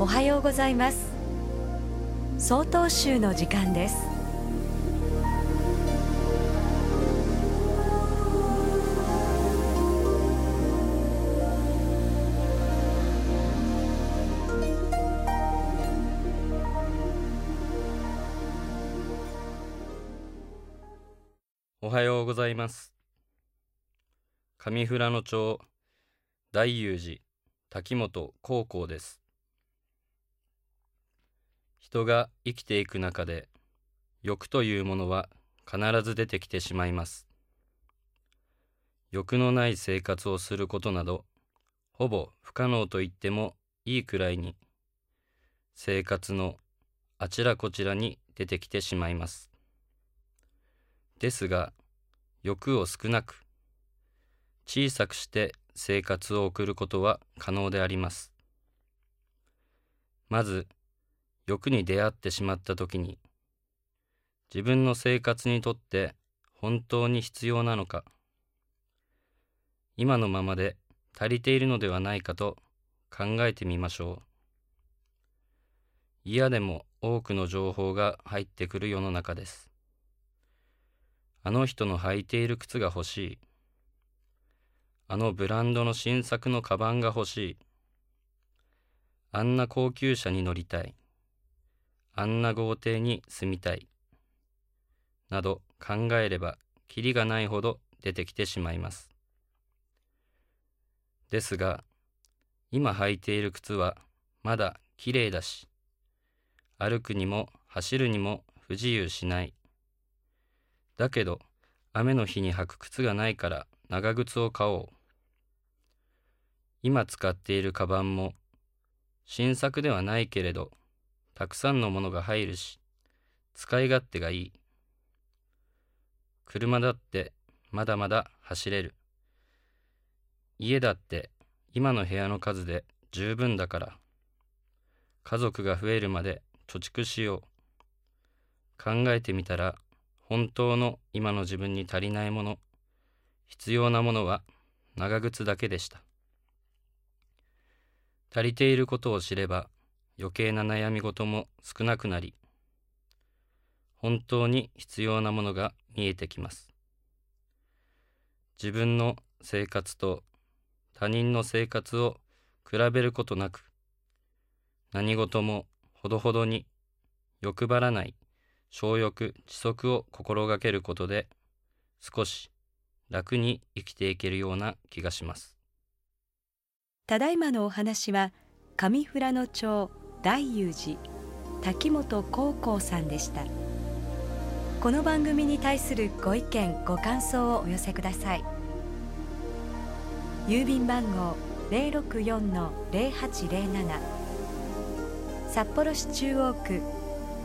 おはようございます。総統集の時間です。おはようございます。上富良野町大雄寺滝本高校です。人が生きていく中で欲というものは必ず出てきてしまいます。欲のない生活をすることなどほぼ不可能と言ってもいいくらいに生活のあちらこちらに出てきてしまいます。ですが欲を少なく小さくして生活を送ることは可能であります。まず欲に出会ってしまった時に自分の生活にとって本当に必要なのか。今のままで足りているのではないかと考えてみましょう。嫌でも多くの情報が入ってくる世の中です。あの人の履いている靴が欲しいあのブランドの新作のカバンが欲しいあんな高級車に乗りたいあんな豪邸に住みたい。など考えればきりがないほど出てきてしまいます。ですが、今履いている靴はまだきれいだし、歩くにも走るにも不自由しない。だけど、雨の日に履く靴がないから長靴を買おう。今使っているカバンも新作ではないけれどたくさんのものが入るし、使い勝手がいい。車だってまだまだ走れる。家だって今の部屋の数で十分だから。家族が増えるまで貯蓄しよう。考えてみたら本当の今の自分に足りないもの、必要なものは長靴だけでした。足りていることを知れば余計な悩み事も少なくなり、本当に必要なものが見えてきます。自分の生活と他人の生活を比べることなく、何事もほどほどに欲張らない小欲知足を心がけることで少し楽に生きていけるような気がします。ただいまのお話は上富良野町大雄寺滝本高校さんでした。この番組に対するご意見ご感想をお寄せください。郵便番号064-0807札幌市中央区